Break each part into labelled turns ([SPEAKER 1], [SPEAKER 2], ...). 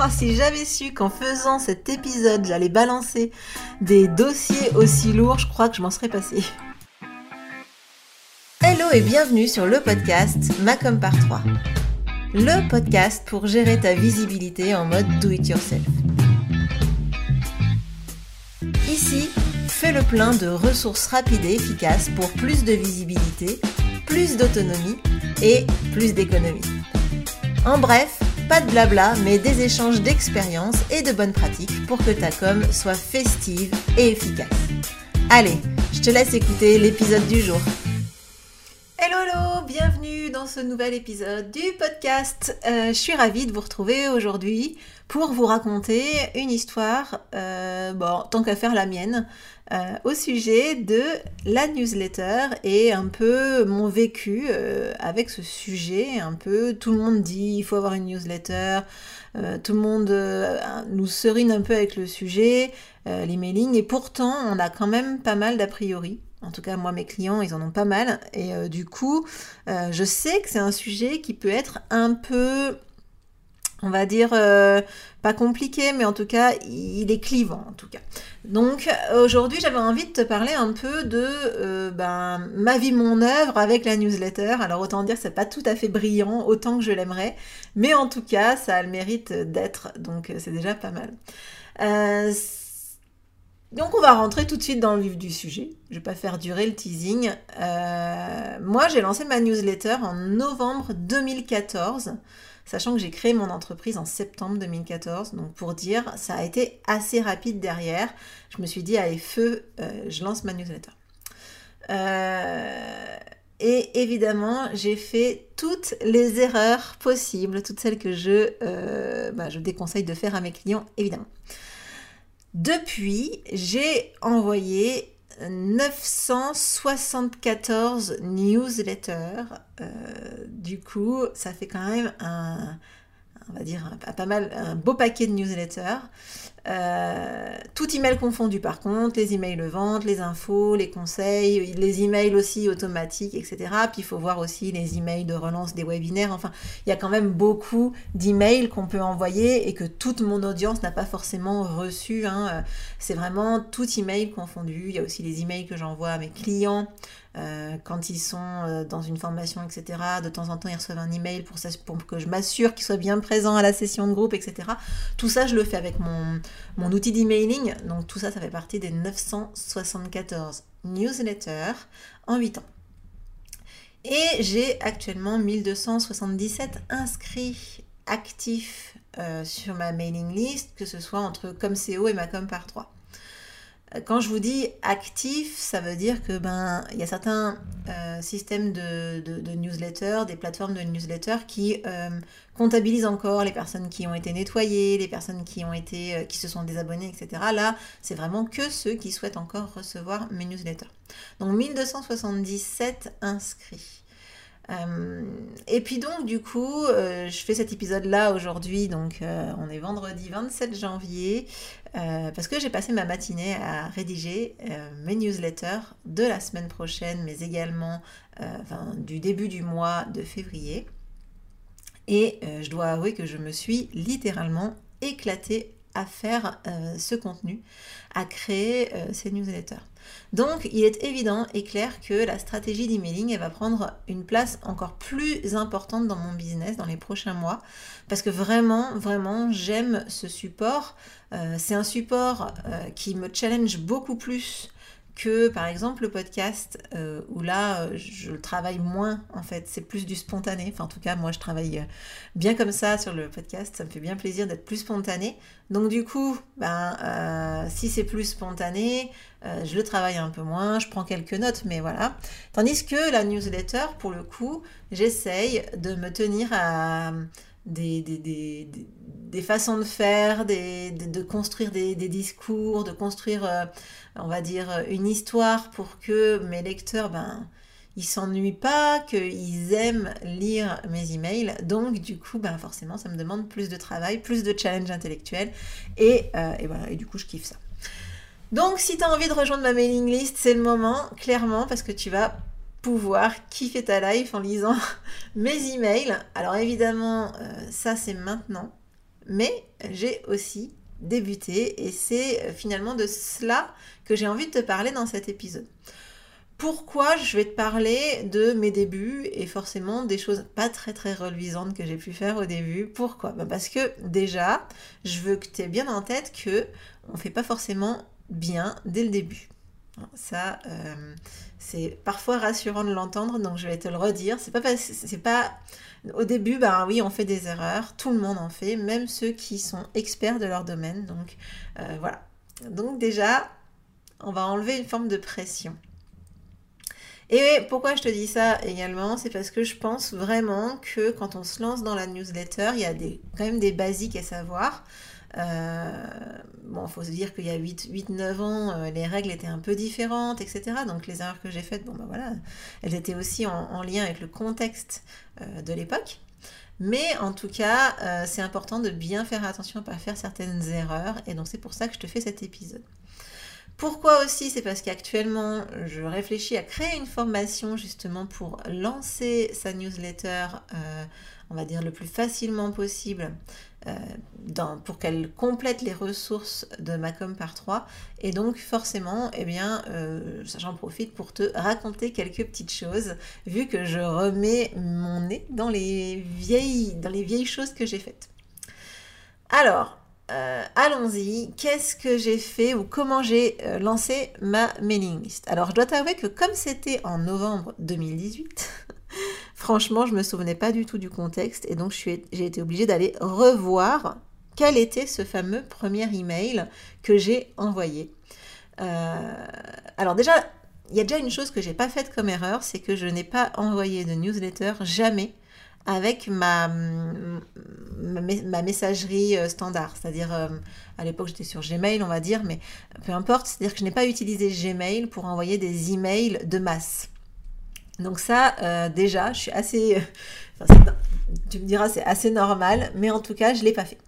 [SPEAKER 1] Oh, si j'avais su qu'en faisant cet épisode, j'allais balancer des dossiers aussi lourds, je crois que je m'en serais passé. Hello et bienvenue sur le podcast Macom par 3. Le podcast pour gérer ta visibilité en mode do it yourself. Ici, fais le plein de ressources rapides et efficaces pour plus de visibilité, plus d'autonomie et plus d'économie. En bref, pas de blabla, mais des échanges d'expériences et de bonnes pratiques pour que ta com soit festive et efficace. Allez, je te laisse écouter l'épisode du jour. Hello, hello, bienvenue dans ce nouvel épisode du podcast. Euh, je suis ravie de vous retrouver aujourd'hui pour vous raconter une histoire, euh, bon, tant qu'à faire la mienne, euh, au sujet de la newsletter et un peu mon vécu avec ce sujet. Un peu, tout le monde dit il faut avoir une newsletter, tout le monde nous serine un peu avec le sujet, l'emailing, et pourtant on a quand même pas mal d'a priori. En tout cas, moi, mes clients, ils en ont pas mal. Et du coup, je sais que c'est un sujet qui peut être un peu on va dire, euh, pas compliqué, mais en tout cas, il est clivant, en tout cas. Donc, aujourd'hui, j'avais envie de te parler un peu de euh, ben, ma vie, mon œuvre avec la newsletter. Alors, autant dire c'est pas tout à fait brillant, autant que je l'aimerais, mais en tout cas, ça a le mérite d'être, donc c'est déjà pas mal. Euh, donc on va rentrer tout de suite dans le vif du sujet. Je vais pas faire durer le teasing. moi j'ai lancé ma newsletter en novembre 2014 sachant que j'ai créé mon entreprise en septembre 2014. Donc pour dire, ça a été assez rapide derrière. Je me suis dit, allez, feu, euh, je lance ma newsletter. Euh, et évidemment, j'ai fait toutes les erreurs possibles, toutes celles que je, euh, bah, je déconseille de faire à mes clients, évidemment. Depuis, j'ai envoyé 974 newsletters. Euh, du coup, ça fait quand même un, on va dire, un, pas mal, un beau paquet de newsletters. Euh, tout email confondu par contre, les emails de vente, les infos, les conseils, les emails aussi automatiques, etc. Puis il faut voir aussi les emails de relance des webinaires. Enfin, il y a quand même beaucoup d'emails qu'on peut envoyer et que toute mon audience n'a pas forcément reçu. Hein. C'est vraiment tout email confondu. Il y a aussi les emails que j'envoie à mes clients. Euh, quand ils sont euh, dans une formation, etc. De temps en temps, ils reçoivent un email pour, pour que je m'assure qu'ils soient bien présents à la session de groupe, etc. Tout ça, je le fais avec mon, mon outil d'emailing. Donc tout ça, ça fait partie des 974 newsletters en 8 ans. Et j'ai actuellement 1277 inscrits actifs euh, sur ma mailing list, que ce soit entre ComCO et ma Com par 3. Quand je vous dis actif, ça veut dire que ben il y a certains euh, systèmes de, de, newsletters, des plateformes de newsletters qui euh, comptabilisent encore les personnes qui ont été nettoyées, les personnes qui ont été euh, qui se sont désabonnées, etc. Là, c'est vraiment que ceux qui souhaitent encore recevoir mes newsletters. Donc 1277 inscrits. Euh, et puis donc du coup, euh, je fais cet épisode-là aujourd'hui, donc euh, on est vendredi 27 janvier, parce que j'ai passé ma matinée à rédiger mes newsletters de la semaine prochaine, mais également du début du mois de février. Et je dois avouer que je me suis littéralement éclatée à faire ce contenu, à créer ces newsletters. Donc, il est évident et clair que la stratégie d'emailing, va prendre une place encore plus importante dans mon business dans les prochains mois. Parce que vraiment, vraiment, j'aime ce support. Euh, c'est un support euh, qui me challenge beaucoup plus que par exemple le podcast euh, où là euh, je le travaille moins en fait. C'est plus du spontané. Enfin en tout cas moi je travaille euh, bien comme ça sur le podcast. Ça me fait bien plaisir d'être plus spontané. Donc du coup ben si c'est plus spontané je le travaille un peu moins je prends quelques notes mais voilà. Tandis que la newsletter pour le coup j'essaye de me tenir à des, des, des, façons de faire, de construire des, discours, de construire, euh, on va dire, une histoire pour que mes lecteurs, ben, ils s'ennuient pas, qu'ils aiment lire mes emails. Donc, du coup, ben, forcément, ça me demande plus de travail, plus de challenge intellectuel. Et, euh, et voilà, et du coup, je kiffe ça. Donc, si tu as envie de rejoindre ma mailing list, c'est le moment, clairement, parce que tu vas pouvoir kiffer ta life en lisant mes emails. Alors évidemment, euh, ça c'est maintenant. mais j'ai aussi débuté et c'est finalement de cela que j'ai envie de te parler dans cet épisode. Pourquoi je vais te parler de mes débuts et forcément des choses pas très très reluisantes que j'ai pu faire au début Pourquoi? Ben Parce que déjà, je veux que tu aies bien en tête que on fait pas forcément bien dès le début. Ça, euh, c'est parfois rassurant de l'entendre, donc je vais te le redire. C'est pas, c'est pas au début, ben oui, on fait des erreurs, tout le monde en fait, même ceux qui sont experts de leur domaine. Donc euh, voilà. Donc déjà, on va enlever une forme de pression. Et pourquoi je te dis ça également C'est parce que je pense vraiment que quand on se lance dans la newsletter, il y a des, quand même des basiques à savoir. Euh, bon, il faut se dire qu'il y a 8-9 ans, euh, les règles étaient un peu différentes, etc. Donc les erreurs que j'ai faites, bon ben voilà, elles étaient aussi en, lien avec le contexte euh, de l'époque. Mais en tout cas, c'est important de bien faire attention à ne pas faire certaines erreurs. Et donc c'est pour ça que je te fais cet épisode. Pourquoi aussi? C'est parce qu'actuellement, je réfléchis à créer une formation justement pour lancer sa newsletter, euh, on va dire le plus facilement possible, euh, pour qu'elle complète les ressources de Macom par 3. Et donc forcément, eh bien, euh, j'en profite pour te raconter quelques petites choses, vu que je remets mon nez dans les vieilles, dans les vieilles choses que j'ai faites. Alors, euh, allons-y. Qu'est-ce que j'ai fait ou comment j'ai euh, lancé ma mailing list? Alors, je dois t'avouer que comme c'était en novembre 2018, franchement, je me souvenais pas du tout du contexte et donc j'ai été obligée d'aller revoir quel était ce fameux premier email que j'ai envoyé. Euh, alors déjà, il y a déjà une chose que j'ai pas faite comme erreur, c'est que je n'ai pas envoyé de newsletter jamais avec ma, ma, messagerie euh, standard. C'est-à-dire, euh, à l'époque, j'étais sur Gmail, on va dire, mais peu importe. C'est-à-dire que je n'ai pas utilisé Gmail pour envoyer des emails de masse. Donc ça, euh, déjà, je suis assez... tu me diras, c'est assez normal, mais en tout cas, je ne l'ai pas fait.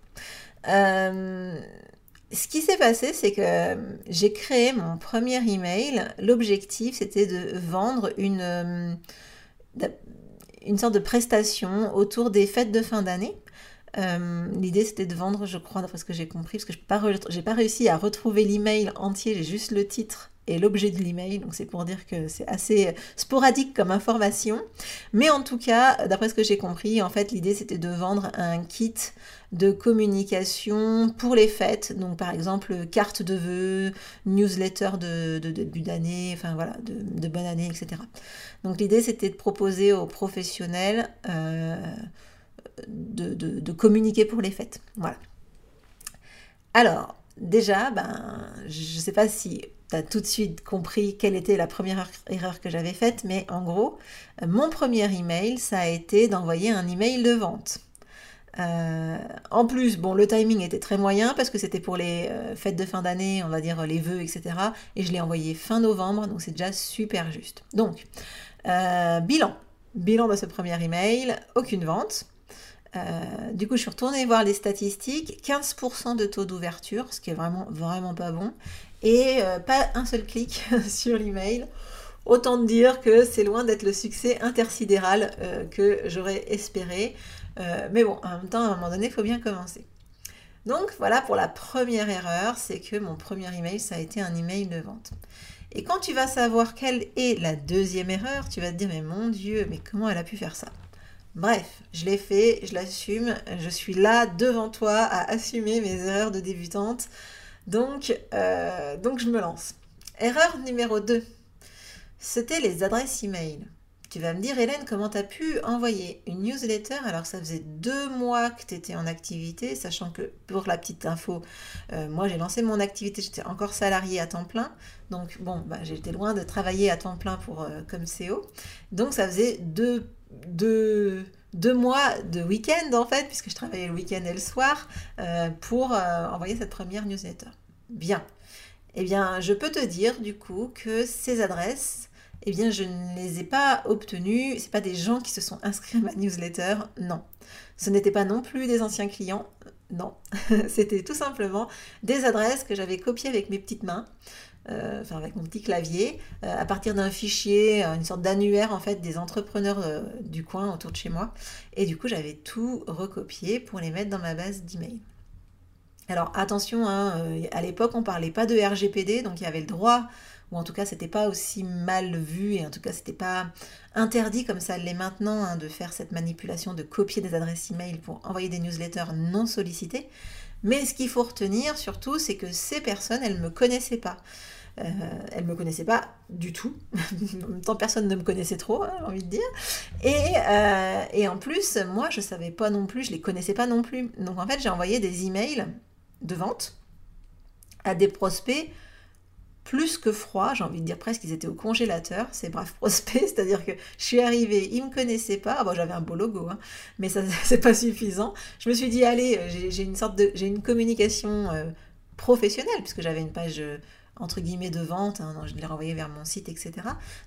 [SPEAKER 1] ce qui s'est passé, c'est que j'ai créé mon premier email. L'objectif, c'était de vendre une une sorte de prestation autour des fêtes de fin d'année. Euh, l'idée c'était de vendre, je crois, d'après ce que j'ai compris, parce que je n'ai pas, réussi à retrouver l'email entier, j'ai juste le titre et l'objet de l'email, donc c'est pour dire que c'est assez sporadique comme information. Mais en tout cas, d'après ce que j'ai compris, en fait, l'idée c'était de vendre un kit de communication pour les fêtes, donc par exemple carte de vœux, newsletter de, début d'année, enfin voilà, de, bonne année, etc. Donc l'idée c'était de proposer aux professionnels euh, de, communiquer pour les fêtes. Voilà. Alors, déjà, ben, je ne sais pas si tu as tout de suite compris quelle était la première erreur que j'avais faite, mais en gros, mon premier email, ça a été d'envoyer un email de vente. Euh, en plus, bon, le timing était très moyen parce que c'était pour les euh, fêtes de fin d'année, on va dire les vœux, etc. Et je l'ai envoyé fin novembre, donc c'est déjà super juste. Donc, euh, bilan. Bilan de ce premier email, aucune vente. Du coup, je suis retournée voir les statistiques, 15% de taux d'ouverture, ce qui est vraiment, vraiment pas bon, et pas un seul clic sur l'email. Autant dire que c'est loin d'être le succès intersidéral que j'aurais espéré. Euh, mais bon, en même temps, à un moment donné, il faut bien commencer. Donc voilà pour la première erreur, c'est que mon premier email, ça a été un email de vente. Et quand tu vas savoir quelle est la deuxième erreur, tu vas te dire, mais mon Dieu, mais comment elle a pu faire ça? Bref, je l'ai fait, je l'assume, je suis là devant toi à assumer mes erreurs de débutante. Donc, euh, donc je me lance. Erreur numéro 2, c'était les adresses email. Tu vas me dire, Hélène, comment tu as pu envoyer une newsletter? Alors ça faisait deux mois que tu étais en activité, sachant que pour la petite info, euh, moi j'ai lancé mon activité, j'étais encore salariée à temps plein. Donc bon, bah, j'étais loin de travailler à temps plein pour, euh, comme CEO. Donc ça faisait deux, mois de week-end en fait, puisque je travaillais le week-end et le soir, euh, pour envoyer cette première newsletter. Bien. Eh bien, je peux te dire du coup que ces adresses eh bien je ne les ai pas obtenus. Ce pas des gens qui se sont inscrits à ma newsletter, non. Ce n'étaient pas non plus des anciens clients, non. C'était tout simplement des adresses que j'avais copiées avec mes petites mains. Euh, enfin avec mon petit clavier, euh, à partir d'un fichier, euh, une sorte d'annuaire en fait des entrepreneurs du coin autour de chez moi. Et du coup, j'avais tout recopié pour les mettre dans ma base d'email. Alors attention, hein, à l'époque on parlait pas de RGPD, donc il y avait le droit, ou en tout cas c'était pas aussi mal vu, et en tout cas c'était pas interdit comme ça l'est maintenant hein, de faire cette manipulation de copier des adresses email pour envoyer des newsletters non sollicitées. Mais ce qu'il faut retenir surtout, c'est que ces personnes, elles ne me connaissaient pas. Euh, elles ne me connaissaient pas du tout. en même temps, personne ne me connaissait trop, hein, j'ai envie de dire. Et, euh, et, en plus, moi, je ne savais pas non plus, je ne les connaissais pas non plus. Donc en fait, j'ai envoyé des emails de vente à des prospects plus que froids, j'ai envie de dire presque qu'ils étaient au congélateur, ces braves prospects, c'est-à-dire que je suis arrivée, ils ne me connaissaient pas, ah j'avais un beau logo, hein, mais ça c'est pas suffisant. Je me suis dit allez, j'ai une sorte de, j'ai une communication euh, professionnelle puisque j'avais une page euh, entre guillemets de vente, hein, je l'ai renvoyé vers mon site, etc.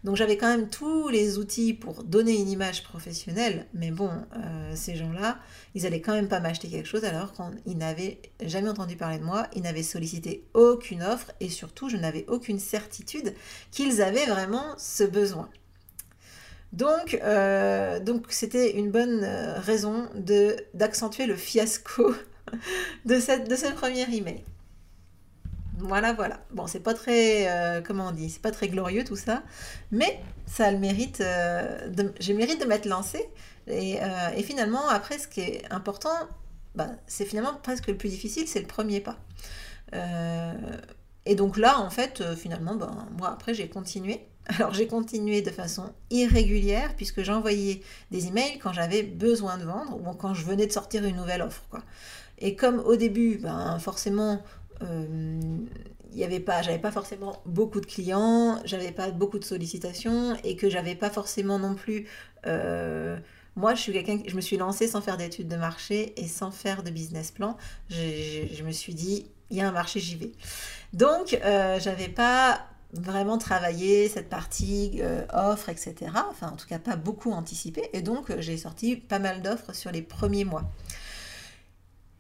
[SPEAKER 1] Donc j'avais quand même tous les outils pour donner une image professionnelle, mais bon, euh, ces gens-là, ils allaient quand même pas m'acheter quelque chose alors qu'ils n'avaient jamais entendu parler de moi, ils n'avaient sollicité aucune offre et surtout je n'avais aucune certitude qu'ils avaient vraiment ce besoin. Donc, euh, c'était une bonne euh, raison d'accentuer le fiasco de, cette, de ce premier email. Voilà, voilà. Bon, c'est pas très, euh, comment on dit, c'est pas très glorieux tout ça, mais ça a le mérite, euh, j'ai le mérite de m'être lancée. Et, euh, finalement, après, ce qui est important, bah, c'est finalement presque le plus difficile, c'est le premier pas. et donc là, en fait, finalement, ben, moi, après, j'ai continué. Alors, j'ai continué de façon irrégulière, puisque j'envoyais des emails quand j'avais besoin de vendre ou quand je venais de sortir une nouvelle offre. Quoi. Et comme au début, ben, forcément, il y avait pas, j'avais pas forcément beaucoup de clients, j'avais pas beaucoup de sollicitations et que j'avais pas forcément non plus. Euh, moi, je suis quelqu'un, je me suis lancée sans faire d'études de marché et sans faire de business plan. Je, me suis dit, il y a un marché, j'y vais. Donc, euh, j'avais pas vraiment travaillé cette partie euh, offre, etc. Enfin, en tout cas, pas beaucoup anticipé. Et donc, j'ai sorti pas mal d'offres sur les premiers mois.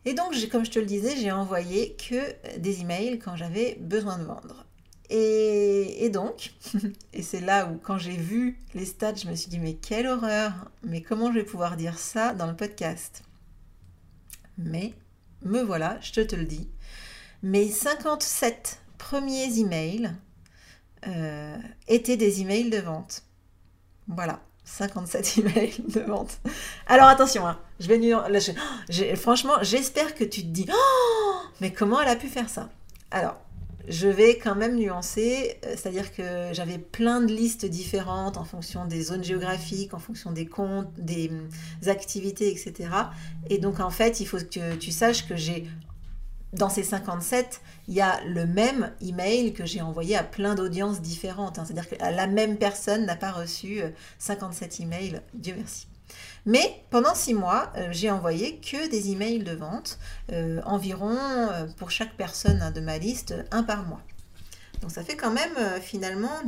[SPEAKER 1] Et donc, comme je te le disais, j'ai envoyé que des emails quand j'avais besoin de vendre. Et, donc, et c'est là où quand j'ai vu les stats, je me suis dit, mais quelle horreur, mais comment je vais pouvoir dire ça dans le podcast? Mais, me voilà, je te, le dis, mes 57 premiers emails euh, étaient des emails de vente. Voilà. 57 emails de vente. Alors attention, hein, je vais nu... franchement, j'espère que tu te dis, oh, mais comment elle a pu faire ça? Alors, je vais quand même nuancer, euh, c'est-à-dire que j'avais plein de listes différentes en fonction des zones géographiques, en fonction des comptes, des hum, activités, etc. Et donc en fait, il faut que tu saches que j'ai dans ces 57, il y a le même email que j'ai envoyé à plein d'audiences différentes. Hein. C'est-à-dire que la même personne n'a pas reçu 57 euh, emails, Dieu merci. Mais pendant six mois, euh, j'ai envoyé que des emails de vente, euh, environ pour chaque personne hein, de ma liste, un par mois. Donc ça fait quand même finalement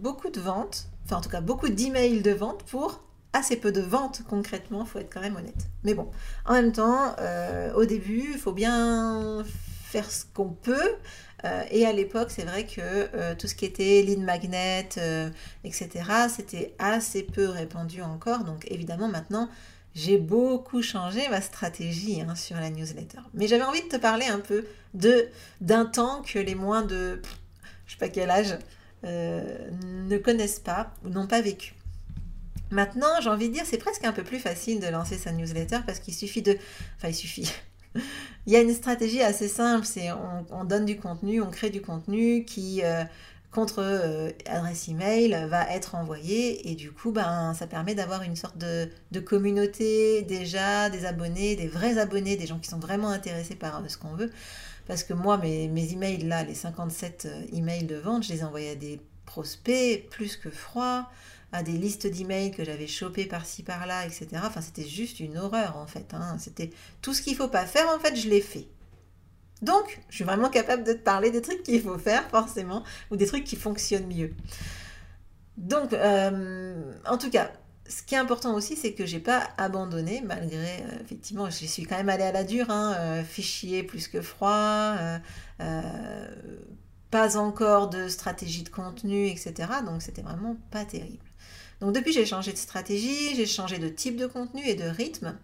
[SPEAKER 1] beaucoup de ventes, enfin en tout cas beaucoup d'emails de vente pour assez peu de ventes concrètement, faut être quand même honnête. Mais bon, en même temps, euh, au début, il faut bien faire ce qu'on peut. Euh, et à l'époque, c'est vrai que euh, tout ce qui était lead magnet, etc., c'était assez peu répandu encore. Donc évidemment, maintenant, j'ai beaucoup changé ma stratégie hein, sur la newsletter. Mais j'avais envie de te parler un peu de d'un temps que les moins de, je sais pas quel âge, ne connaissent pas ou n'ont pas vécu. Maintenant, j'ai envie de dire, c'est presque un peu plus facile de lancer sa newsletter parce qu'il suffit de... Enfin, il suffit. il y a une stratégie assez simple, c'est on, donne du contenu, on crée du contenu qui, euh, contre euh, adresse email, va être envoyé et du coup, ben, ça permet d'avoir une sorte de, communauté déjà, des abonnés, des vrais abonnés, des gens qui sont vraiment intéressés par ce qu'on veut. Parce que moi, mes, emails là, les 57 euh, emails de vente, je les envoyé à des prospects plus que froids à des listes d'emails que j'avais chopées par-ci par-là, etc. Enfin, c'était juste une horreur en fait. Hein. C'était tout ce qu'il faut pas faire, en fait, je l'ai fait. Donc, je suis vraiment capable de te parler des trucs qu'il faut faire forcément, ou des trucs qui fonctionnent mieux. Donc, euh, en tout cas, ce qui est important aussi, c'est que j'ai pas abandonné, malgré, euh, effectivement, je suis quand même allée à la dure, hein, euh, fichier plus que froid, pas encore de stratégie de contenu, etc. Donc, c'était vraiment pas terrible. Donc depuis, j'ai changé de stratégie, j'ai changé de type de contenu et de rythme.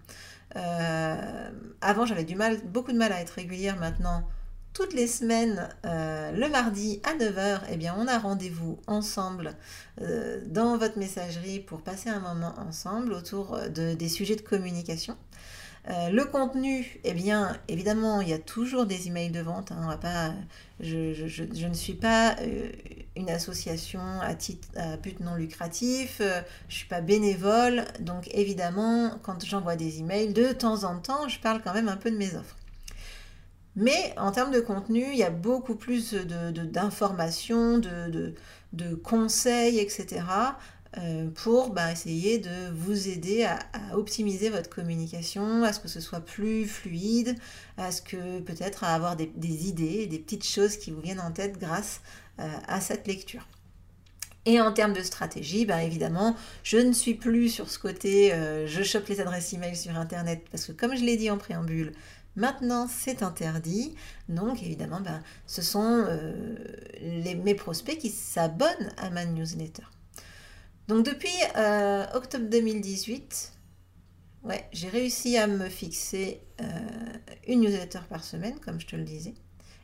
[SPEAKER 1] Euh, avant j'avais du mal, beaucoup de mal à être régulière maintenant. Toutes les semaines, euh, le mardi à 9h, eh bien, on a rendez-vous ensemble euh, dans votre messagerie pour passer un moment ensemble autour de, des sujets de communication. Euh, le contenu, eh bien, évidemment, il y a toujours des emails de vente. Hein, je, ne suis pas euh, une association à, but non lucratif, euh, je ne suis pas bénévole. Donc, évidemment, quand j'envoie des emails, de temps en temps, je parle quand même un peu de mes offres. Mais en termes de contenu, il y a beaucoup plus d'informations, de, de, conseils, etc. Euh, pour bah, essayer de vous aider à, optimiser votre communication, à ce que ce soit plus fluide, à ce que peut-être à avoir des, idées, des petites choses qui vous viennent en tête grâce euh, à cette lecture. Et en termes de stratégie, bah, évidemment, je ne suis plus sur ce côté euh, je chope les adresses email sur Internet parce que comme je l'ai dit en préambule, Maintenant, c'est interdit. Donc, évidemment, bah, ce sont mes prospects qui s'abonnent à ma newsletter. Donc depuis euh, octobre 2018, ouais, j'ai réussi à me fixer euh, une newsletter par semaine, comme je te le disais.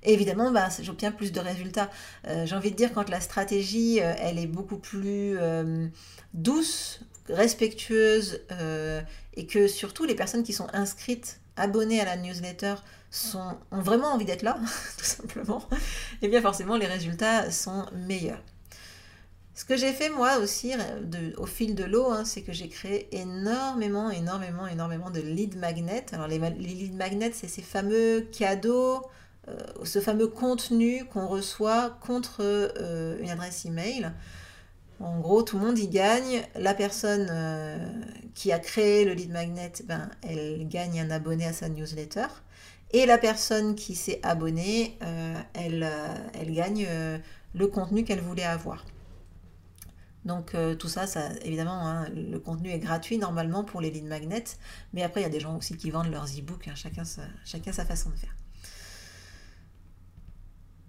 [SPEAKER 1] Et évidemment, bah, j'obtiens plus de résultats. Euh, j'ai envie de dire quand la stratégie, elle est beaucoup plus douce, respectueuse, et que surtout les personnes qui sont inscrites, abonnées à la newsletter, ont vraiment envie d'être là, tout simplement, et eh bien forcément les résultats sont meilleurs. Ce que j'ai fait moi aussi au fil de l'eau, hein, c'est que j'ai créé énormément, énormément, énormément de lead magnets. Alors les, lead magnets, c'est ces fameux cadeaux, euh, ce fameux contenu qu'on reçoit contre euh, une adresse email. En gros, tout le monde y gagne. La personne euh, qui a créé le lead magnet, ben, elle gagne un abonné à sa newsletter. Et la personne qui s'est abonnée, elle, elle gagne le contenu qu'elle voulait avoir. Donc euh, tout ça, ça évidemment, hein, le contenu est gratuit normalement pour les lead magnets, mais après il y a des gens aussi qui vendent leurs e-books, hein, chacun, sa, façon de faire.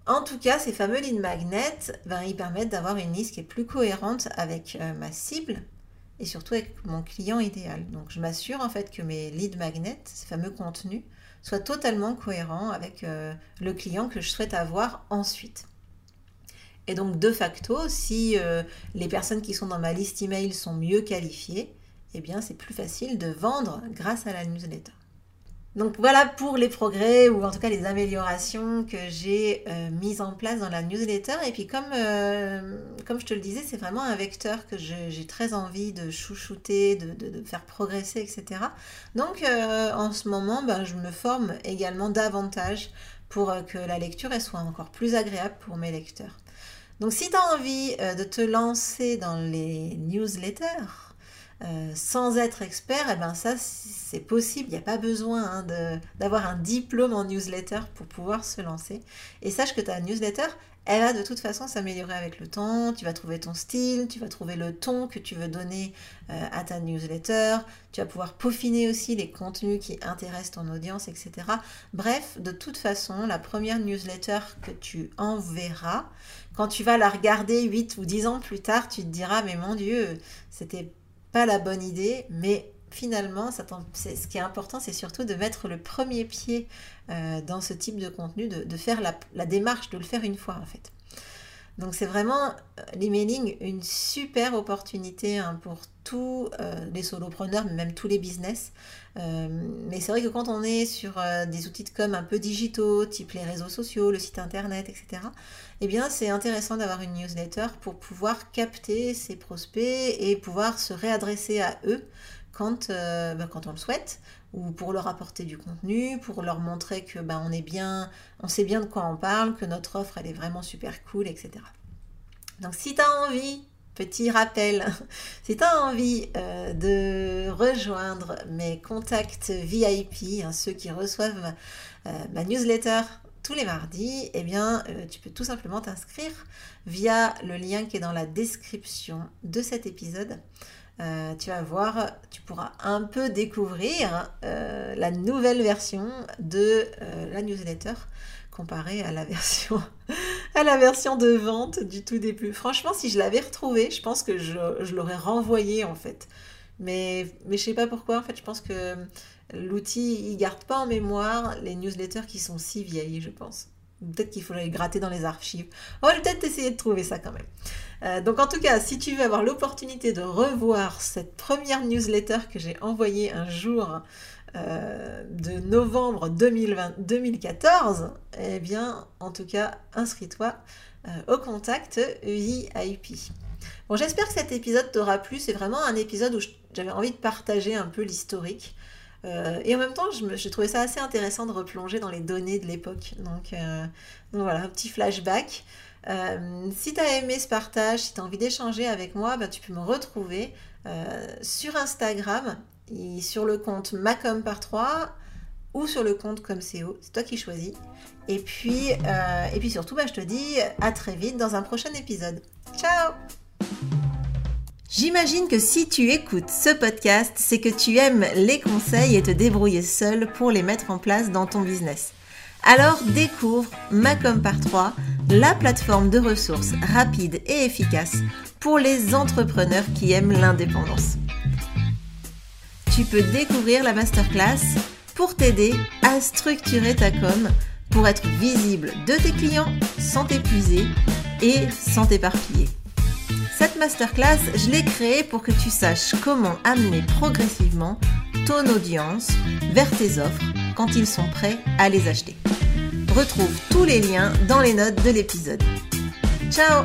[SPEAKER 1] En tout cas, ces fameux lead magnets, ben, ils permettent d'avoir une liste qui est plus cohérente avec euh, ma cible et surtout avec mon client idéal. Donc je m'assure en fait que mes lead magnets, ces fameux contenus, soient totalement cohérents avec euh, le client que je souhaite avoir ensuite. Et donc, de facto, si euh, les personnes qui sont dans ma liste email sont mieux qualifiées, eh bien, c'est plus facile de vendre grâce à la newsletter. Donc voilà pour les progrès ou en tout cas les améliorations que j'ai euh, mises en place dans la newsletter. Et puis comme, euh, comme je te le disais, c'est vraiment un vecteur que j'ai très envie de chouchouter, de, faire progresser, etc. Donc en ce moment, ben, je me forme également davantage pour que la lecture soit encore plus agréable pour mes lecteurs. Donc si tu as envie euh, de te lancer dans les newsletters, euh, sans être expert, eh ben ça c'est possible, il n'y a pas besoin hein, d'avoir un diplôme en newsletter pour pouvoir se lancer. Et sache que ta newsletter, elle va de toute façon s'améliorer avec le temps, tu vas trouver ton style, tu vas trouver le ton que tu veux donner euh, à ta newsletter, tu vas pouvoir peaufiner aussi les contenus qui intéressent ton audience, etc. Bref, de toute façon, la première newsletter que tu enverras, quand tu vas la regarder 8 ou 10 ans plus tard, tu te diras, mais mon Dieu, c'était pas la bonne idée, mais finalement, ça ce qui est important, c'est surtout de mettre le premier pied euh, dans ce type de contenu, de, faire la, démarche, de le faire une fois en fait. Donc c'est vraiment euh, l'emailing une super opportunité hein, pour tous euh, les solopreneurs, même tous les business. mais c'est vrai que quand on est sur des outils de com un peu digitaux, type les réseaux sociaux, le site internet, etc., eh bien c'est intéressant d'avoir une newsletter pour pouvoir capter ses prospects et pouvoir se réadresser à eux quand, ben, quand on le souhaite ou pour leur apporter du contenu, pour leur montrer que ben, on est bien, on sait bien de quoi on parle, que notre offre elle est vraiment super cool, etc. Donc si tu as envie, petit rappel, si tu as envie euh, de rejoindre mes contacts VIP, hein, ceux qui reçoivent euh, ma newsletter tous les mardis, eh bien, euh, tu peux tout simplement t'inscrire via le lien qui est dans la description de cet épisode. Tu vas voir, tu pourras un peu découvrir euh, la nouvelle version de la newsletter comparée à la version à la version de vente du tout début. Franchement, si je l'avais retrouvée, je pense que je, l'aurais renvoyée en fait. Mais, mais je sais pas pourquoi, en fait, je pense que l'outil, il garde pas en mémoire les newsletters qui sont si vieilles, je pense. Peut-être qu'il faudrait gratter dans les archives. On va peut-être essayer de trouver ça quand même. Euh, donc en tout cas, si tu veux avoir l'opportunité de revoir cette première newsletter que j'ai envoyée un jour euh, de novembre 2020, 2014, eh bien en tout cas, inscris-toi euh, au contact VIP. Bon, j'espère que cet épisode t'aura plu. C'est vraiment un épisode où j'avais envie de partager un peu l'historique. et en même temps, j'ai trouvé ça assez intéressant de replonger dans les données de l'époque. Donc, voilà, un petit flashback. Euh, si tu as aimé ce partage, si tu as envie d'échanger avec moi, bah, tu peux me retrouver euh, sur Instagram, sur le compte Macom par 3 ou sur le compte comme CEO. C'est toi qui choisis. Et puis, euh, et puis surtout, bah, je te dis à très vite dans un prochain épisode. Ciao J'imagine que si tu écoutes ce podcast, c'est que tu aimes les conseils et te débrouiller seul pour les mettre en place dans ton business. Alors découvre Macom par 3, la plateforme de ressources rapide et efficace pour les entrepreneurs qui aiment l'indépendance. Tu peux découvrir la masterclass pour t'aider à structurer ta com pour être visible de tes clients sans t'épuiser et sans t'éparpiller. Cette masterclass, je l'ai créée pour que tu saches comment amener progressivement ton audience vers tes offres quand ils sont prêts à les acheter. Retrouve tous les liens dans les notes de l'épisode. Ciao